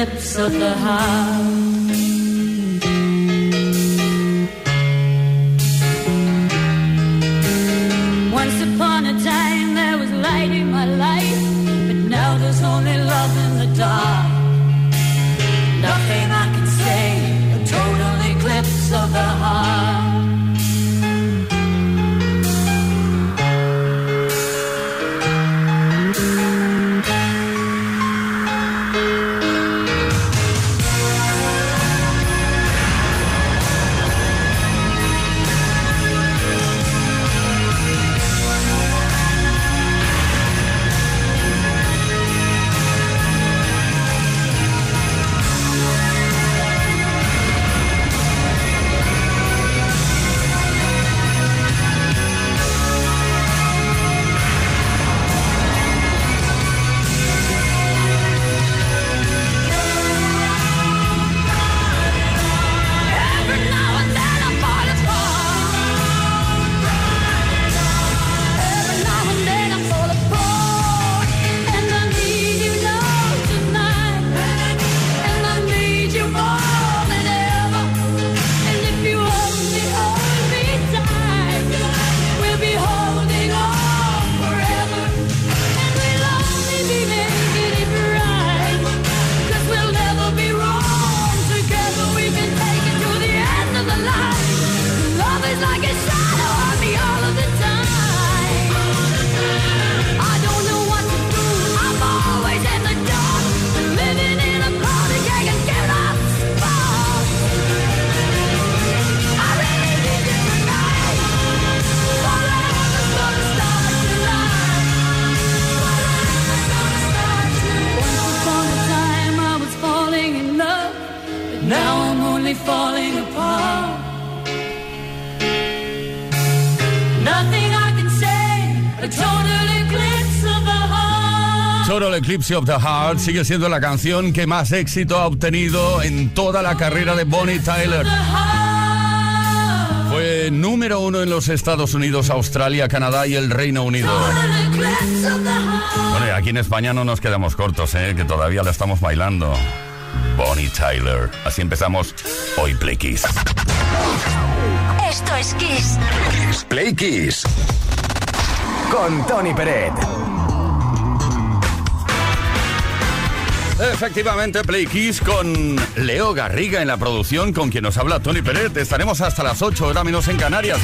Eclipse of the heart. Of the Heart sigue siendo la canción que más éxito ha obtenido en toda la carrera de Bonnie Tyler. Fue número uno en los Estados Unidos, Australia, Canadá y el Reino Unido. Bueno, y aquí en España no nos quedamos cortos, ¿eh? que todavía la estamos bailando. Bonnie Tyler. Así empezamos hoy Play Kiss. Esto es Kiss. Play Kiss. Con Tony Peret. Efectivamente, Play Kiss con Leo Garriga en la producción, con quien nos habla Tony Peret. Estaremos hasta las 8 horas menos en Canarias,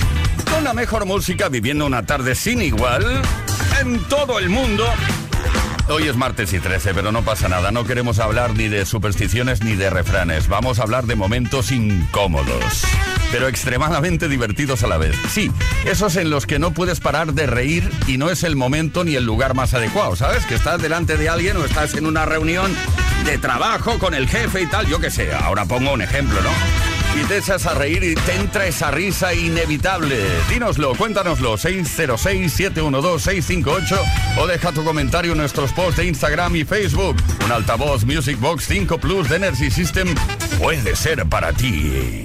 con la mejor música, viviendo una tarde sin igual en todo el mundo. Hoy es martes y 13, pero no pasa nada. No queremos hablar ni de supersticiones ni de refranes. Vamos a hablar de momentos incómodos, pero extremadamente divertidos a la vez. Sí, esos en los que no puedes parar de reír y no es el momento ni el lugar más adecuado, ¿sabes? Que estás delante de alguien o estás en una reunión de trabajo con el jefe y tal, yo qué sé. Ahora pongo un ejemplo, ¿no? y te echas a reír y te entra esa risa inevitable. Dínoslo, cuéntanoslo, 606-712-658 o deja tu comentario en nuestros posts de Instagram y Facebook. Un altavoz Music Box 5 Plus de Energy System puede ser para ti.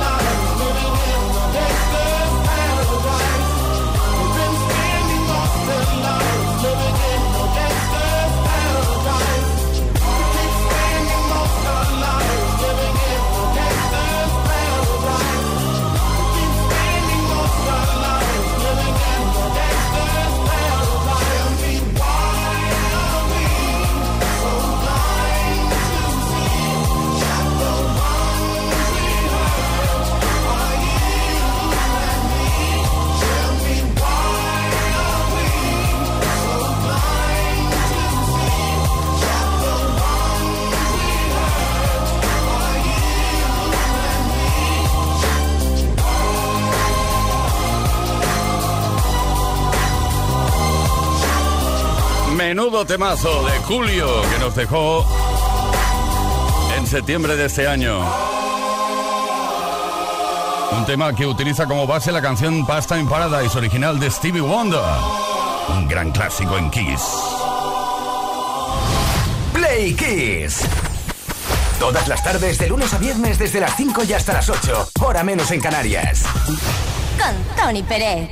Menudo temazo de Julio que nos dejó en septiembre de este año. Un tema que utiliza como base la canción Pasta in Paradise original de Stevie Wonder. Un gran clásico en Kiss. Play Kiss. Todas las tardes, de lunes a viernes, desde las 5 y hasta las 8. Hora menos en Canarias. Con Tony Pérez.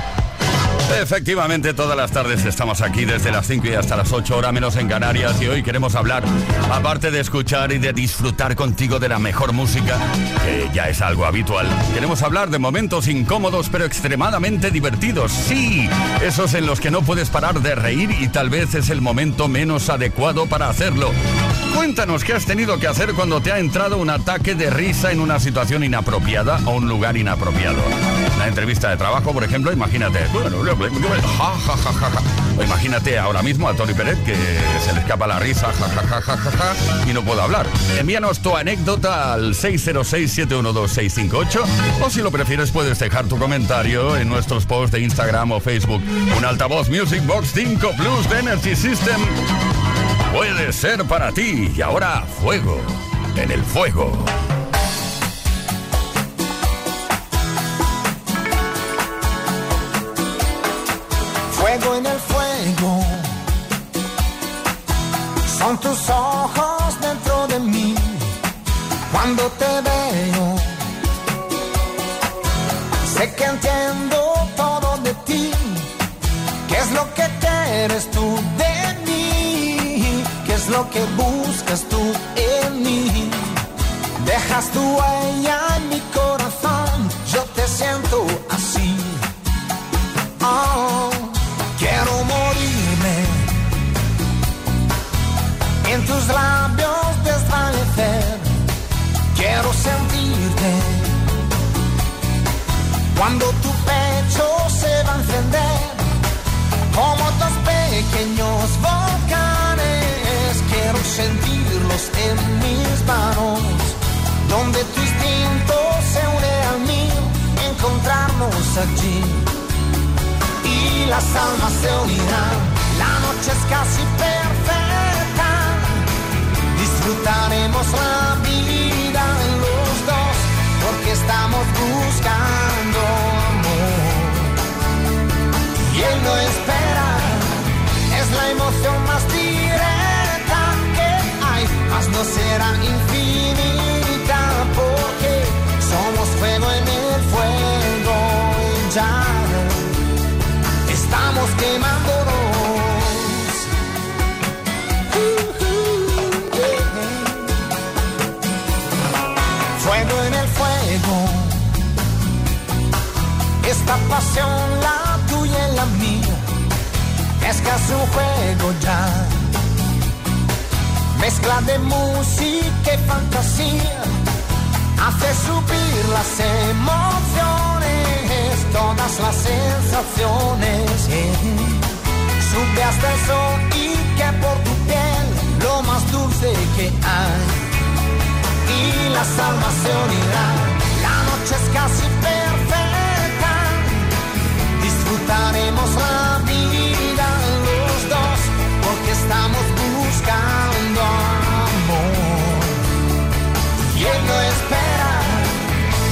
Efectivamente, todas las tardes estamos aquí desde las 5 y hasta las 8 horas menos en Canarias y hoy queremos hablar, aparte de escuchar y de disfrutar contigo de la mejor música, que ya es algo habitual, queremos hablar de momentos incómodos pero extremadamente divertidos. Sí, esos en los que no puedes parar de reír y tal vez es el momento menos adecuado para hacerlo. Cuéntanos qué has tenido que hacer cuando te ha entrado un ataque de risa en una situación inapropiada o un lugar inapropiado. Una entrevista de trabajo, por ejemplo, imagínate, bueno, ja, ja, ja, ja, ja. O imagínate ahora mismo a Tony Pérez que se le escapa la risa, ja, ja, ja, ja, ja, ja, y no puedo hablar. Envíanos tu anécdota al 606-712-658 o si lo prefieres puedes dejar tu comentario en nuestros posts de Instagram o Facebook. Un altavoz Music Box 5 Plus de Energy System puede ser para ti. Y ahora, fuego. En el fuego. Fuego en el fuego. Son tus ojos dentro de mí. Cuando te veo, sé que entiendo todo de ti. ¿Qué es lo que quieres tú de lo que buscas tú en mí? Dejas tu huella en mi corazón. Yo te siento así. Oh, quiero morirme en tus labios desvanecer. Quiero sentirte cuando tu pecho se va a encender como dos pequeños sentirlos en mis manos, donde tu instinto se une al mío, encontrarnos allí y las almas se unirán. La noche es casi perfecta. Disfrutaremos la vida en los dos porque estamos buscando amor. Y él no espera, es la emoción más directa. Será infinita porque somos fuego en el fuego ya estamos quemándonos. Fuego en el fuego, esta pasión, la tuya y la mía, es casi un juego ya. Mezcla de música y fantasía hace subir las emociones, todas las sensaciones. Sube hasta el sol y que por tu piel lo más dulce que hay. Y las almas se la noche es casi perfecta. Disfrutaremos la vida los dos porque estamos buscando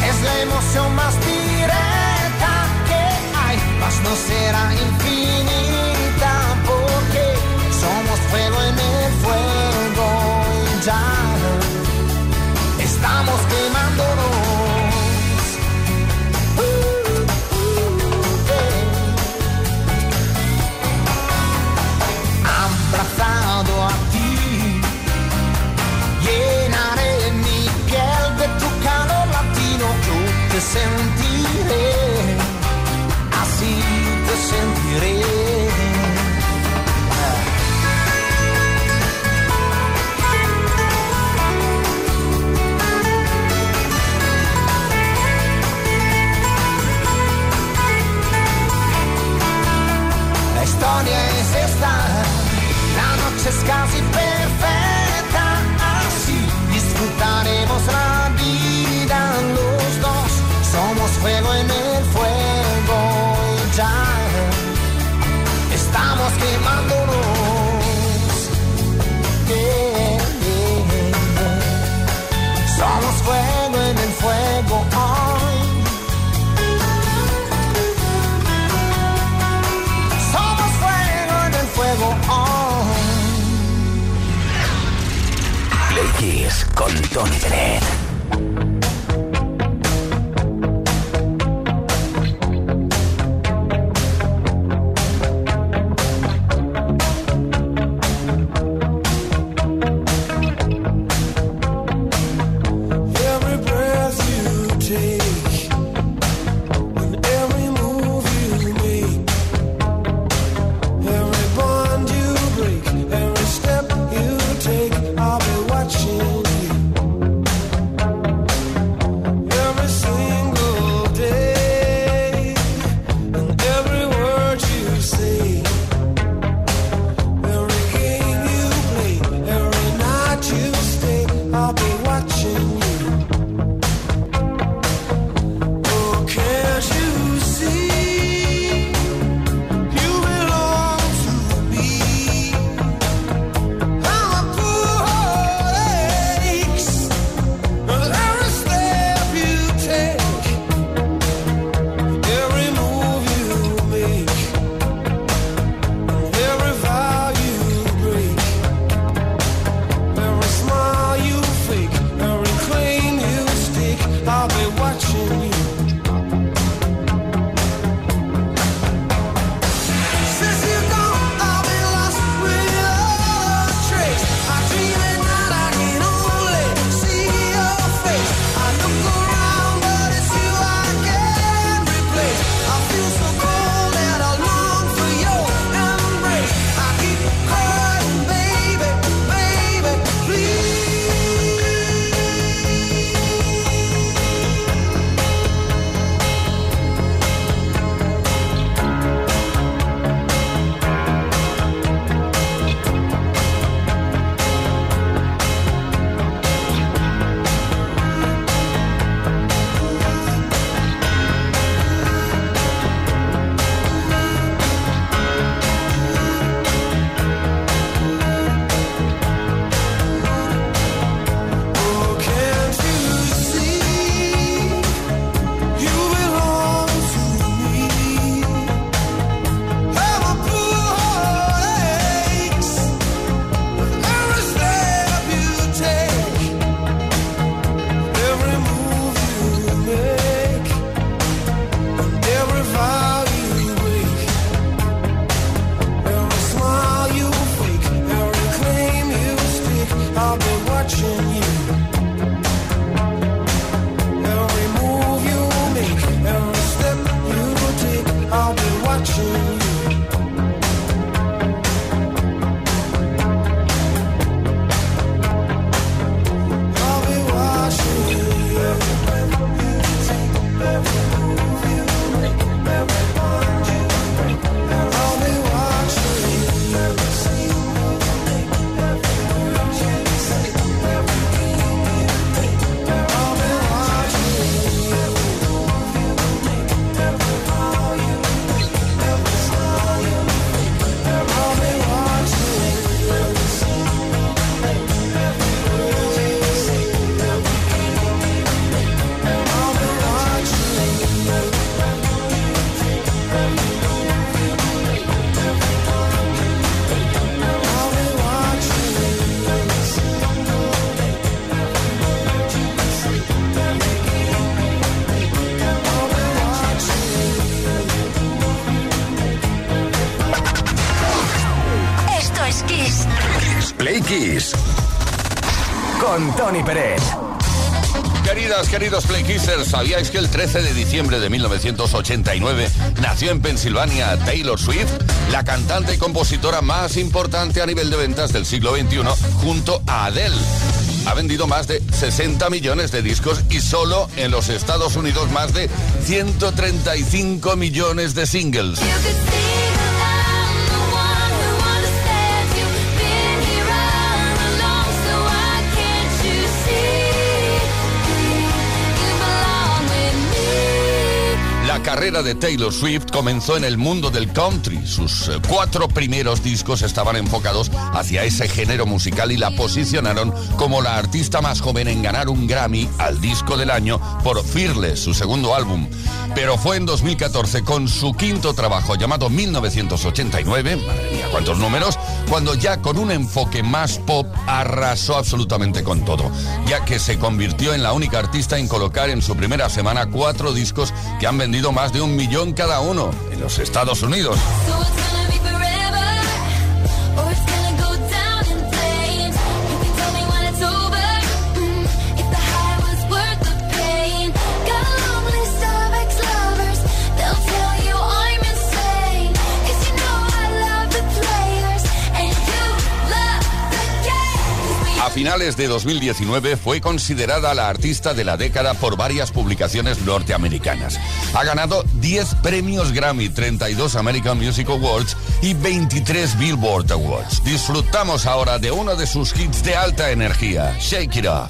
Es la emoción más directa que hay, mas no será infinita watching. Tony Pérez. Queridas, queridos Playkissers, ¿sabíais que el 13 de diciembre de 1989 nació en Pensilvania Taylor Swift, la cantante y compositora más importante a nivel de ventas del siglo XXI, junto a Adele? ha vendido más de 60 millones de discos y solo en los Estados Unidos más de 135 millones de singles. carrera de Taylor Swift comenzó en el mundo del country. Sus eh, cuatro primeros discos estaban enfocados hacia ese género musical y la posicionaron como la artista más joven en ganar un Grammy al disco del año por Fearless, su segundo álbum. Pero fue en 2014 con su quinto trabajo llamado 1989, madre mía, cuántos números, cuando ya con un enfoque más pop arrasó absolutamente con todo, ya que se convirtió en la única artista en colocar en su primera semana cuatro discos que han vendido más más de un millón cada uno en los Estados Unidos. A finales de 2019 fue considerada la artista de la década por varias publicaciones norteamericanas. Ha ganado 10 premios Grammy, 32 American Music Awards y 23 Billboard Awards. Disfrutamos ahora de uno de sus hits de alta energía, Shake It Up.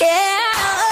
Yeah.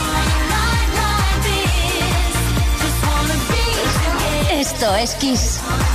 Esto.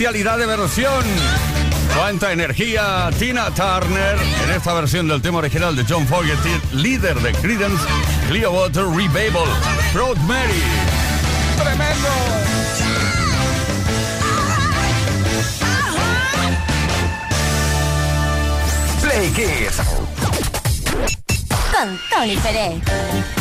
bestialidad de versión. Cuánta energía Tina Turner en esta versión del tema original de John Fogerty, líder de Creedence Clearwater Revival, Proud Mary. ¡Tremendo! Play Kiss. Con Tony Pérez.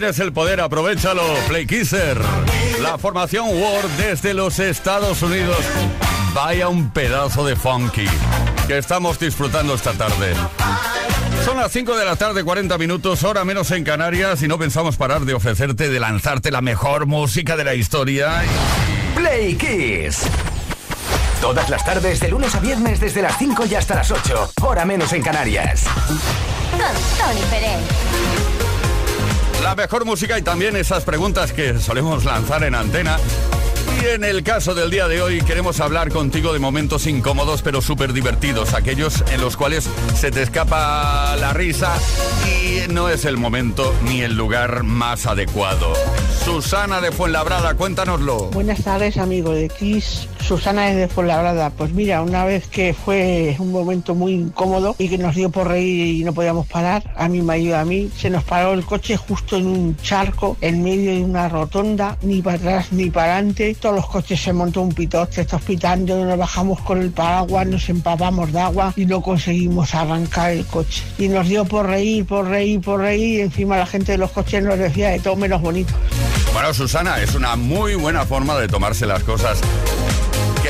Tienes el poder, aprovechalo. Play Kisser. La formación Word desde los Estados Unidos. Vaya un pedazo de funky que estamos disfrutando esta tarde. Son las 5 de la tarde, 40 minutos, hora menos en Canarias, y no pensamos parar de ofrecerte, de lanzarte la mejor música de la historia. Play Kiss. Todas las tardes, de lunes a viernes, desde las 5 y hasta las 8. Hora menos en Canarias. Con Tony Pérez. La mejor música y también esas preguntas que solemos lanzar en antena. Y en el caso del día de hoy queremos hablar contigo de momentos incómodos pero súper divertidos, aquellos en los cuales se te escapa la risa y no es el momento ni el lugar más adecuado. Susana de Fuenlabrada, cuéntanoslo. Buenas tardes, amigo de Kiss. Susana desde Fuenlabrada. Pues mira, una vez que fue un momento muy incómodo y que nos dio por reír y no podíamos parar, a mi marido a mí, se nos paró el coche justo en un charco, en medio de una rotonda, ni para atrás ni para adelante. Los coches se montó un pitote, estos pitando, nos bajamos con el paraguas, nos empapamos de agua y no conseguimos arrancar el coche. Y nos dio por reír, por reír, por reír, y encima la gente de los coches nos decía de todo menos bonito. Bueno, Susana, es una muy buena forma de tomarse las cosas.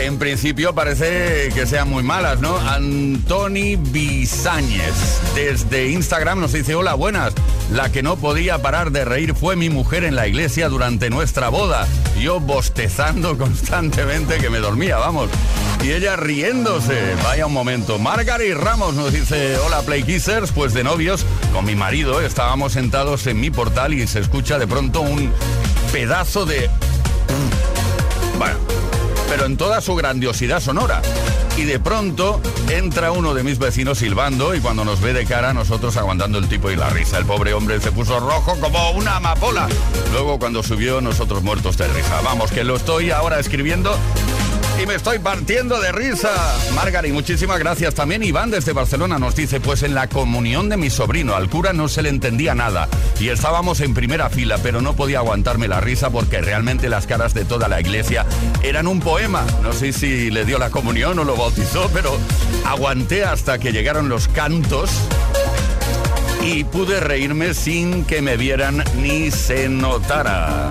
En principio parece que sean muy malas, ¿no? Antoni Bisáñez, desde Instagram nos dice, hola, buenas. La que no podía parar de reír fue mi mujer en la iglesia durante nuestra boda. Yo bostezando constantemente que me dormía, vamos. Y ella riéndose. Vaya un momento. Margaret Ramos nos dice, hola Play Kissers, pues de novios con mi marido estábamos sentados en mi portal y se escucha de pronto un pedazo de... pero en toda su grandiosidad sonora. Y de pronto entra uno de mis vecinos silbando y cuando nos ve de cara nosotros aguantando el tipo y la risa. El pobre hombre se puso rojo como una amapola. Luego cuando subió nosotros muertos de risa. Vamos, que lo estoy ahora escribiendo y me estoy partiendo de risa. Margaret, muchísimas gracias. También Iván desde Barcelona nos dice, pues en la comunión de mi sobrino, al cura no se le entendía nada. Y estábamos en primera fila, pero no podía aguantarme la risa porque realmente las caras de toda la iglesia eran un poema. No sé si le dio la comunión o lo bautizó, pero aguanté hasta que llegaron los cantos y pude reírme sin que me vieran ni se notara.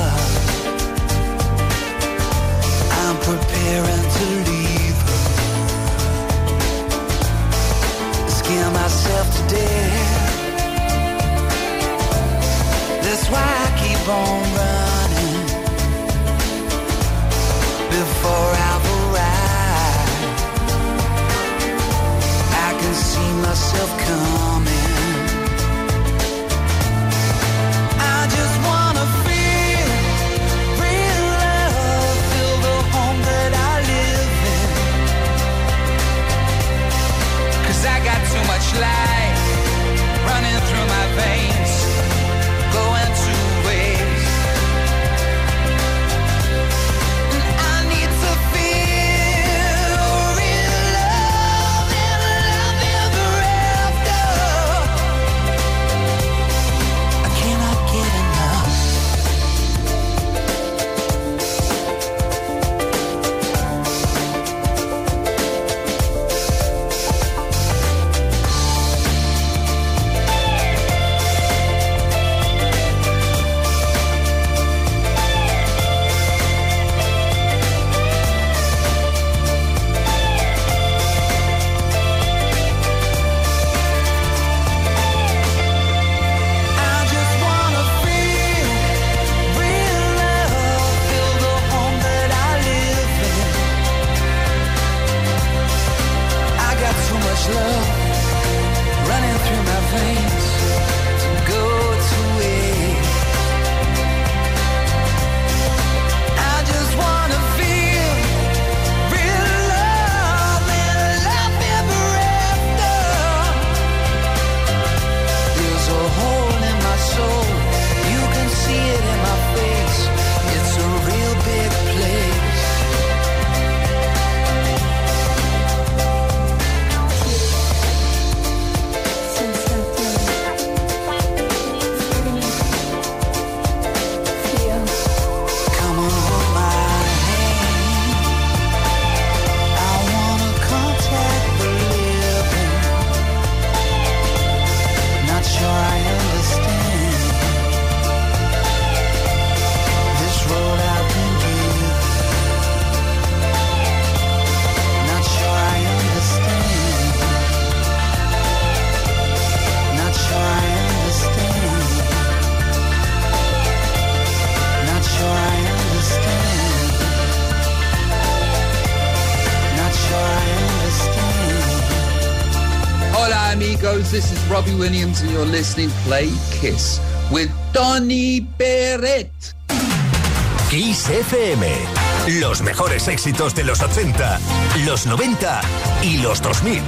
Bostonians, and you're listening Play Kiss with Tony Peret. Kiss FM. Los mejores éxitos de los 80, los 90 y los 2000.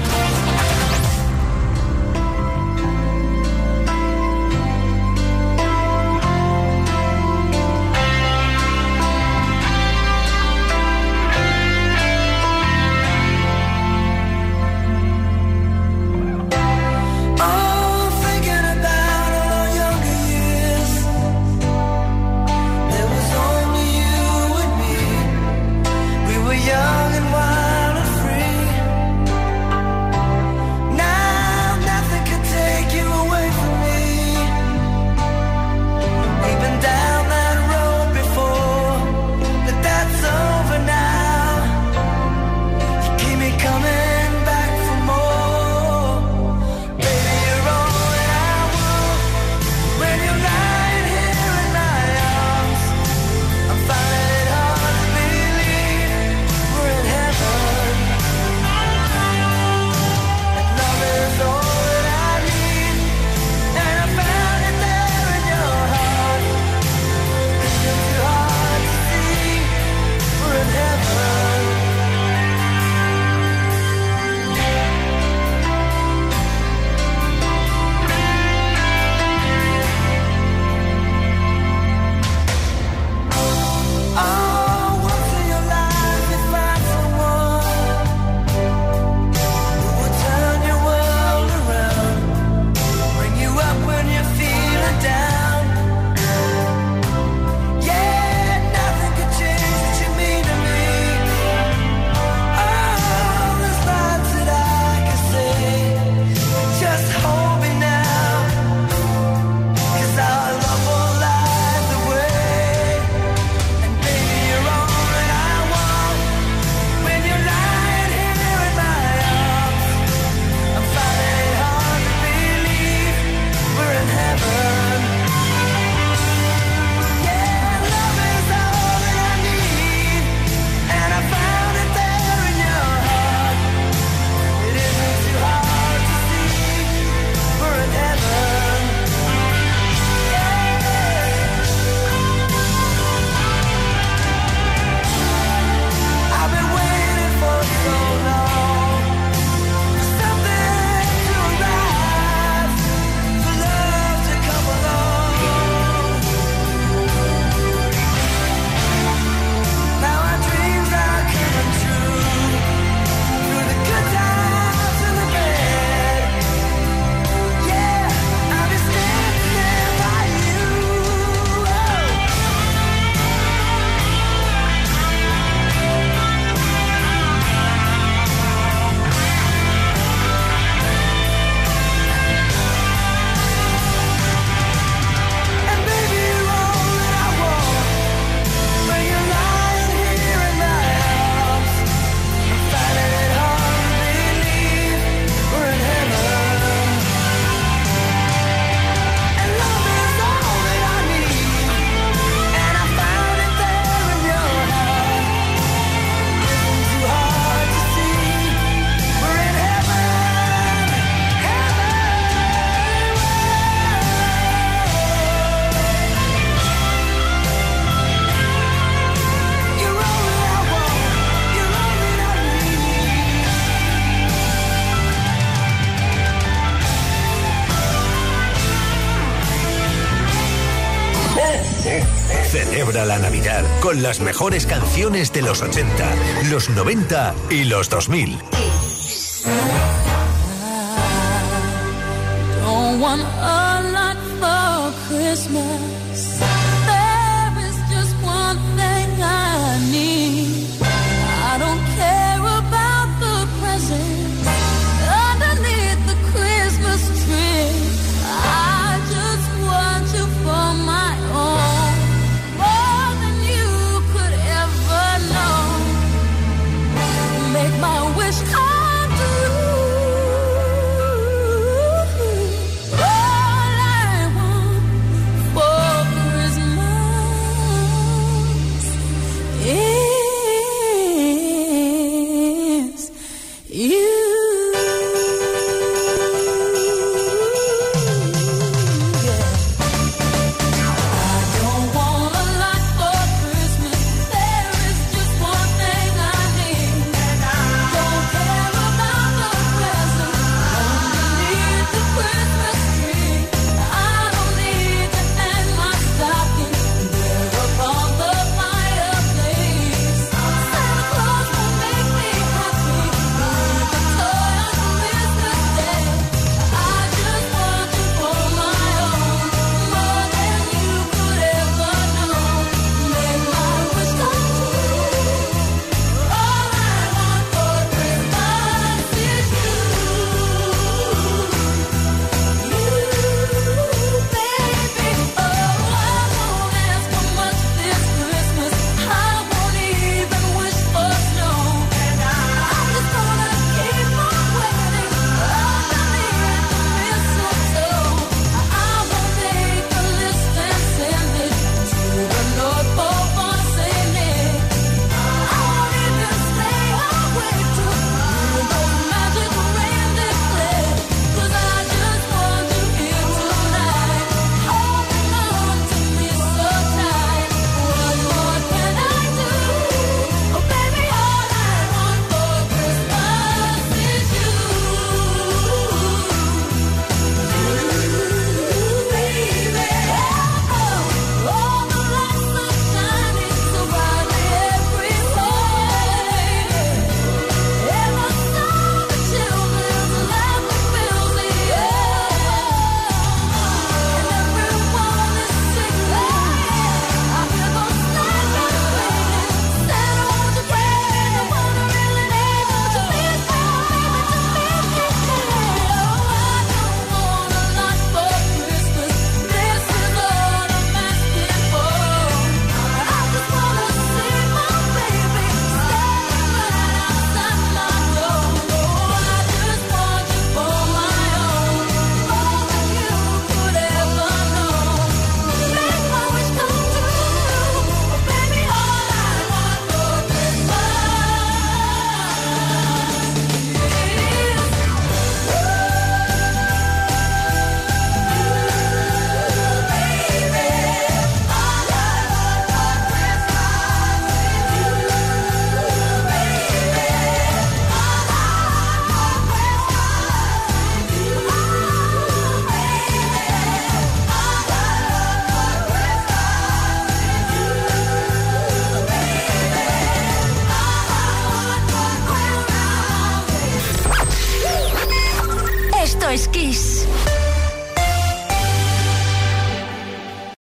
con las mejores canciones de los 80, los 90 y los 2000. I don't want